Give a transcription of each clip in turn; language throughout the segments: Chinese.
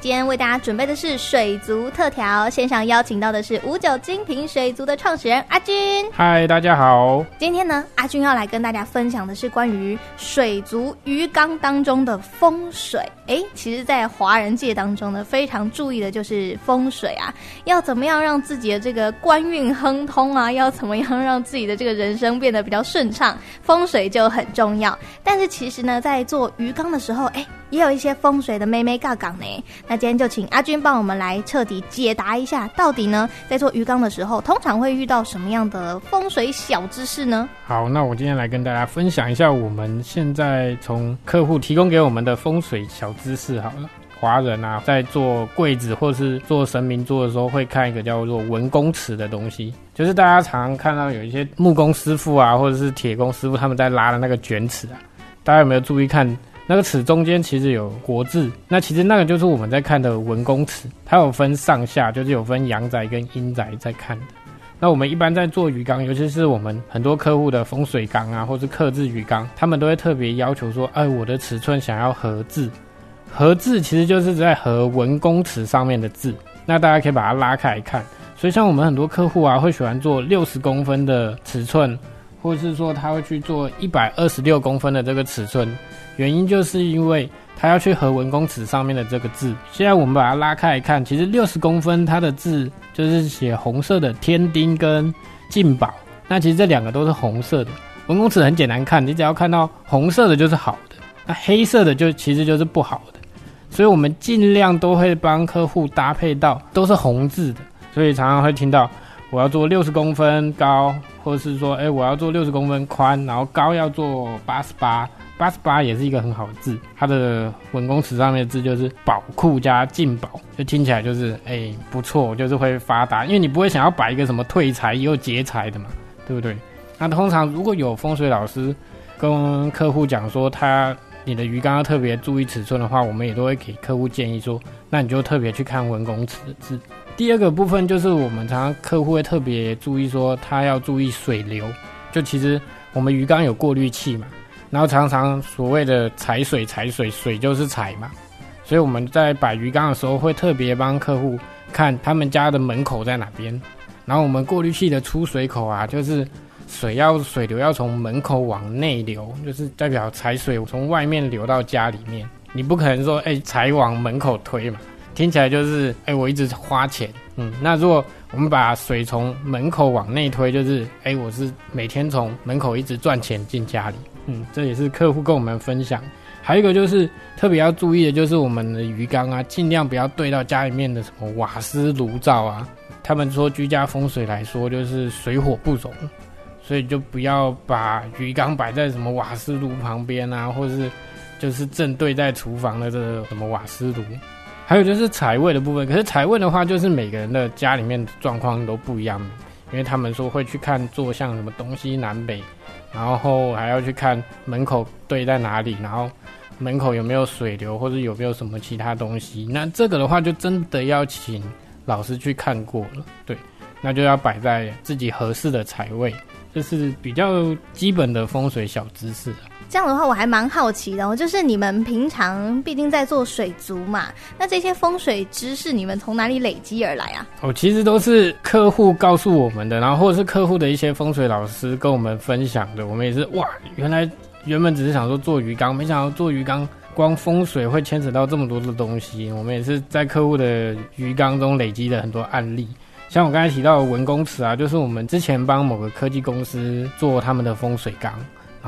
今天为大家准备的是水族特调，线上邀请到的是五九精品水族的创始人阿军。嗨，大家好。今天呢，阿军要来跟大家分享的是关于水族鱼缸当中的风水。哎，其实，在华人界当中呢，非常注意的就是风水啊，要怎么样让自己的这个官运亨通啊，要怎么样让自己的这个人生变得比较顺畅，风水就很重要。但是其实呢，在做鱼缸的时候，哎，也有一些风水的眉眉角角呢。那今天就请阿君帮我们来彻底解答一下，到底呢，在做鱼缸的时候，通常会遇到什么样的风水小知识呢？好，那我今天来跟大家分享一下我们现在从客户提供给我们的风水小知识。好了，华人啊，在做柜子或是做神明桌的时候，会看一个叫做文公尺的东西，就是大家常常看到有一些木工师傅啊，或者是铁工师傅他们在拉的那个卷尺啊，大家有没有注意看？那个尺中间其实有国字，那其实那个就是我们在看的文公尺，它有分上下，就是有分阳宅跟阴宅在看的。那我们一般在做鱼缸，尤其是我们很多客户的风水缸啊，或是客制鱼缸，他们都会特别要求说，哎，我的尺寸想要合字，合字其实就是在合文公尺上面的字。那大家可以把它拉开来看。所以像我们很多客户啊，会喜欢做六十公分的尺寸。或是说他会去做一百二十六公分的这个尺寸，原因就是因为他要去合文公尺上面的这个字。现在我们把它拉开来看，其实六十公分它的字就是写红色的天丁跟进宝，那其实这两个都是红色的。文公尺很简单看，你只要看到红色的就是好的，那黑色的就其实就是不好的。所以我们尽量都会帮客户搭配到都是红字的，所以常常会听到。我要做六十公分高，或者是说，哎、我要做六十公分宽，然后高要做八十八，八十八也是一个很好的字。它的文公尺上面的字就是宝库加进宝，就听起来就是哎、不错，就是会发达。因为你不会想要摆一个什么退财又劫财的嘛，对不对？那通常如果有风水老师跟客户讲说他你的鱼缸要特别注意尺寸的话，我们也都会给客户建议说，那你就特别去看文公尺的字。第二个部分就是我们常常客户会特别注意说，他要注意水流。就其实我们鱼缸有过滤器嘛，然后常常所谓的踩水踩水，水就是踩嘛，所以我们在摆鱼缸的时候会特别帮客户看他们家的门口在哪边，然后我们过滤器的出水口啊，就是水要水流要从门口往内流，就是代表踩水从外面流到家里面，你不可能说哎踩往门口推嘛。听起来就是，哎、我一直花钱，嗯，那如果我们把水从门口往内推，就是，哎、我是每天从门口一直赚钱进家里，嗯，这也是客户跟我们分享。还有一个就是特别要注意的，就是我们的鱼缸啊，尽量不要对到家里面的什么瓦斯炉灶啊。他们说居家风水来说，就是水火不容，所以就不要把鱼缸摆在什么瓦斯炉旁边啊，或是就是正对在厨房的这个什么瓦斯炉。还有就是财位的部分，可是财位的话，就是每个人的家里面状况都不一样，因为他们说会去看坐向什么东西南北，然后还要去看门口对在哪里，然后门口有没有水流或者有没有什么其他东西。那这个的话，就真的要请老师去看过了，对，那就要摆在自己合适的财位，这是比较基本的风水小知识。这样的话，我还蛮好奇的哦，就是你们平常毕竟在做水族嘛，那这些风水知识你们从哪里累积而来啊？哦，其实都是客户告诉我们的，然后或者是客户的一些风水老师跟我们分享的。我们也是哇，原来原本只是想说做鱼缸，没想到做鱼缸光风水会牵扯到这么多的东西。我们也是在客户的鱼缸中累积了很多案例，像我刚才提到的文公祠啊，就是我们之前帮某个科技公司做他们的风水缸。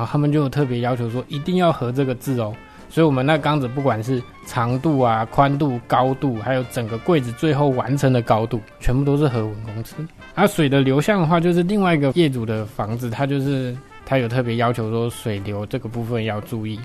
然后他们就特别要求说，一定要合这个字哦。所以，我们那缸子不管是长度啊、宽度、高度，还有整个柜子最后完成的高度，全部都是合文公司。而水的流向的话，就是另外一个业主的房子，他就是他有特别要求说，水流这个部分要注意。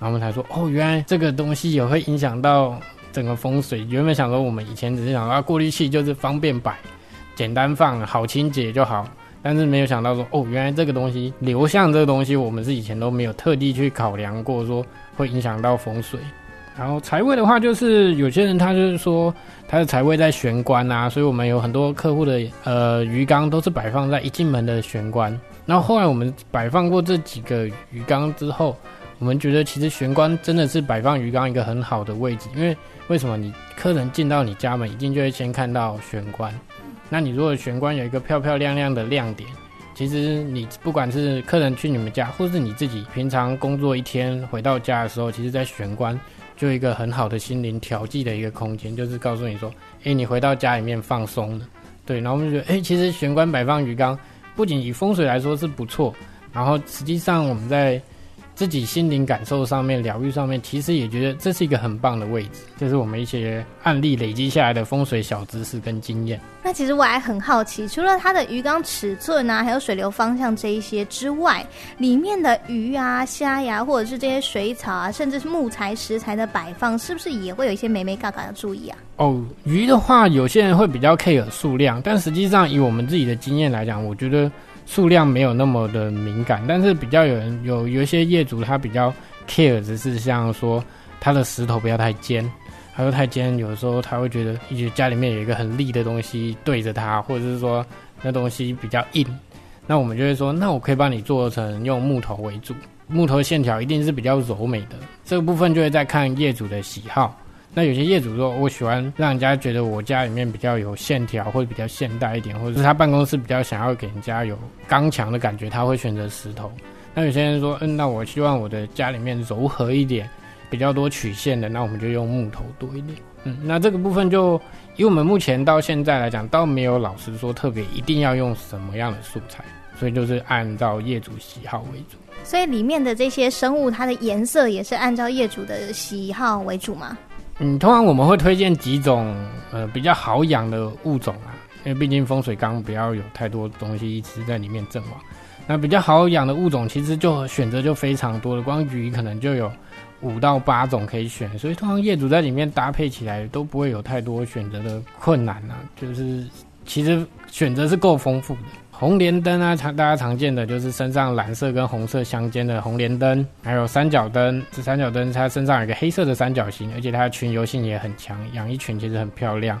然后我们才说，哦，原来这个东西也会影响到整个风水。原本想说，我们以前只是想说，过滤器就是方便摆，简单放，好清洁就好。但是没有想到说，哦，原来这个东西流向这个东西，我们是以前都没有特地去考量过，说会影响到风水。然后财位的话，就是有些人他就是说他的财位在玄关啊，所以我们有很多客户的呃鱼缸都是摆放在一进门的玄关。然后后来我们摆放过这几个鱼缸之后，我们觉得其实玄关真的是摆放鱼缸一个很好的位置，因为为什么？你客人进到你家门，一定就会先看到玄关。那你如果玄关有一个漂漂亮亮的亮点，其实你不管是客人去你们家，或是你自己平常工作一天回到家的时候，其实，在玄关就有一个很好的心灵调剂的一个空间，就是告诉你说，诶，你回到家里面放松了。对，然后我们就觉得，诶，其实玄关摆放鱼缸，不仅以风水来说是不错，然后实际上我们在。自己心灵感受上面、疗愈上面，其实也觉得这是一个很棒的位置。这是我们一些案例累积下来的风水小知识跟经验。那其实我还很好奇，除了它的鱼缸尺寸啊，还有水流方向这一些之外，里面的鱼啊、虾呀，或者是这些水草啊，甚至是木材、石材的摆放，是不是也会有一些眉眉嘎嘎要注意啊？哦，鱼的话，有些人会比较 care 数量，但实际上以我们自己的经验来讲，我觉得。数量没有那么的敏感，但是比较有人有有一些业主他比较 care，只是像说他的石头不要太尖，他说太尖，有时候他会觉得，一家里面有一个很利的东西对着他，或者是说那东西比较硬，那我们就会说，那我可以帮你做成用木头为主，木头线条一定是比较柔美的，这个部分就会再看业主的喜好。那有些业主说，我喜欢让人家觉得我家里面比较有线条，或者比较现代一点，或者是他办公室比较想要给人家有刚强的感觉，他会选择石头。那有些人说，嗯，那我希望我的家里面柔和一点，比较多曲线的，那我们就用木头多一点。嗯，那这个部分就以我们目前到现在来讲，倒没有老师说特别一定要用什么样的素材，所以就是按照业主喜好为主。所以里面的这些生物，它的颜色也是按照业主的喜好为主吗？嗯，通常我们会推荐几种呃比较好养的物种啊，因为毕竟风水缸不要有太多东西一直在里面阵亡。那比较好养的物种，其实就选择就非常多了，光鱼可能就有五到八种可以选，所以通常业主在里面搭配起来都不会有太多选择的困难啊，就是其实选择是够丰富的。红莲灯啊，常大家常见的就是身上蓝色跟红色相间的红莲灯，还有三角灯。这三角灯它身上有一个黑色的三角形，而且它的群游性也很强，养一群其实很漂亮。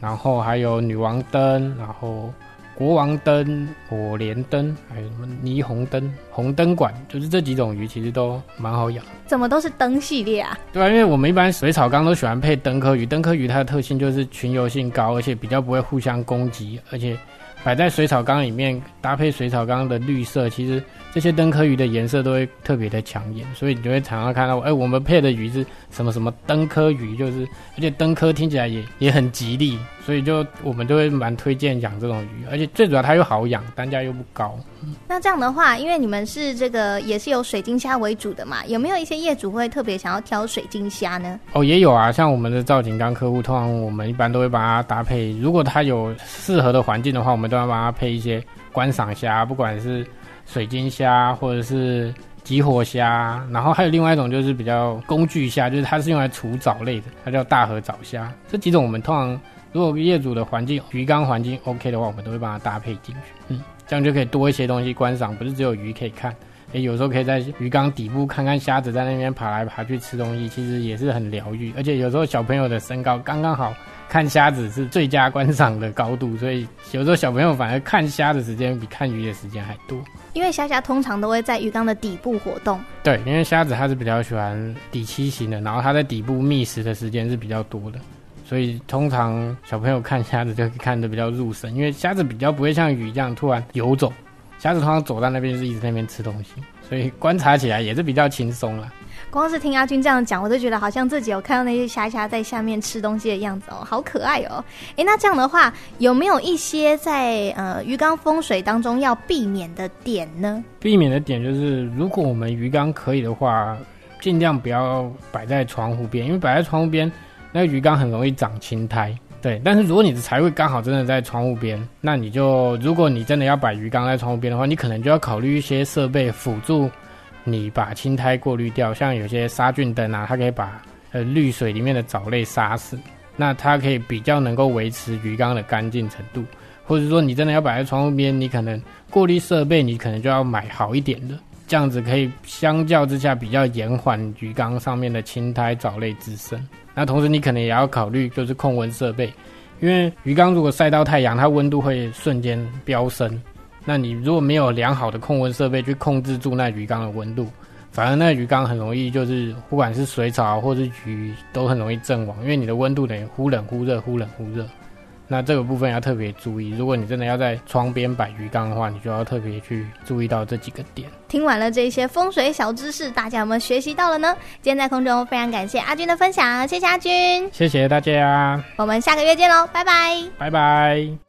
然后还有女王灯，然后国王灯、火莲灯，还有什么霓虹灯、红灯管，就是这几种鱼其实都蛮好养。怎么都是灯系列啊？对啊，因为我们一般水草缸都喜欢配灯科鱼，灯科鱼它的特性就是群游性高，而且比较不会互相攻击，而且。摆在水草缸里面，搭配水草缸的绿色，其实这些灯科鱼的颜色都会特别的抢眼，所以你就会常常看到，哎、欸，我们配的鱼是什么什么灯科鱼，就是而且灯科听起来也也很吉利，所以就我们就会蛮推荐养这种鱼，而且最主要它又好养，单价又不高。那这样的话，因为你们是这个也是有水晶虾为主的嘛，有没有一些业主会特别想要挑水晶虾呢？哦，也有啊，像我们的造景缸客户，通常我们一般都会把它搭配，如果它有适合的环境的话，我们都要帮它配一些观赏虾，不管是水晶虾或者是集火虾，然后还有另外一种就是比较工具虾，就是它是用来除藻类的，它叫大和藻虾。这几种我们通常如果业主的环境鱼缸环境 OK 的话，我们都会帮它搭配进去，嗯。这样就可以多一些东西观赏，不是只有鱼可以看。诶，有时候可以在鱼缸底部看看虾子在那边爬来爬去吃东西，其实也是很疗愈。而且有时候小朋友的身高刚刚好，看虾子是最佳观赏的高度，所以有时候小朋友反而看虾的时间比看鱼的时间还多。因为虾虾通常都会在鱼缸的底部活动。对，因为虾子它是比较喜欢底栖型的，然后它在底部觅食的时间是比较多的。所以通常小朋友看虾子就看得比较入神，因为虾子比较不会像鱼一样突然游走，虾子通常走到那边就是一直在那边吃东西，所以观察起来也是比较轻松啦。光是听阿军这样讲，我都觉得好像自己有看到那些虾虾在下面吃东西的样子哦，好可爱哦。诶，那这样的话，有没有一些在呃鱼缸风水当中要避免的点呢？避免的点就是，如果我们鱼缸可以的话，尽量不要摆在窗户边，因为摆在窗户边。那个鱼缸很容易长青苔，对。但是如果你的财位刚好真的在窗户边，那你就如果你真的要摆鱼缸在窗户边的话，你可能就要考虑一些设备辅助你把青苔过滤掉，像有些杀菌灯啊，它可以把呃滤水里面的藻类杀死，那它可以比较能够维持鱼缸的干净程度。或者说你真的要摆在窗户边，你可能过滤设备你可能就要买好一点的。这样子可以相较之下比较延缓鱼缸上面的青苔藻类滋生。那同时你可能也要考虑就是控温设备，因为鱼缸如果晒到太阳，它温度会瞬间飙升。那你如果没有良好的控温设备去控制住那鱼缸的温度，反而那鱼缸很容易就是不管是水草或是鱼都很容易阵亡，因为你的温度等于忽冷忽热，忽冷忽热。那这个部分要特别注意，如果你真的要在窗边摆鱼缸的话，你就要特别去注意到这几个点。听完了这些风水小知识，大家有没有学习到了呢？今天在空中非常感谢阿军的分享，谢谢阿军，谢谢大家，我们下个月见喽，拜拜，拜拜。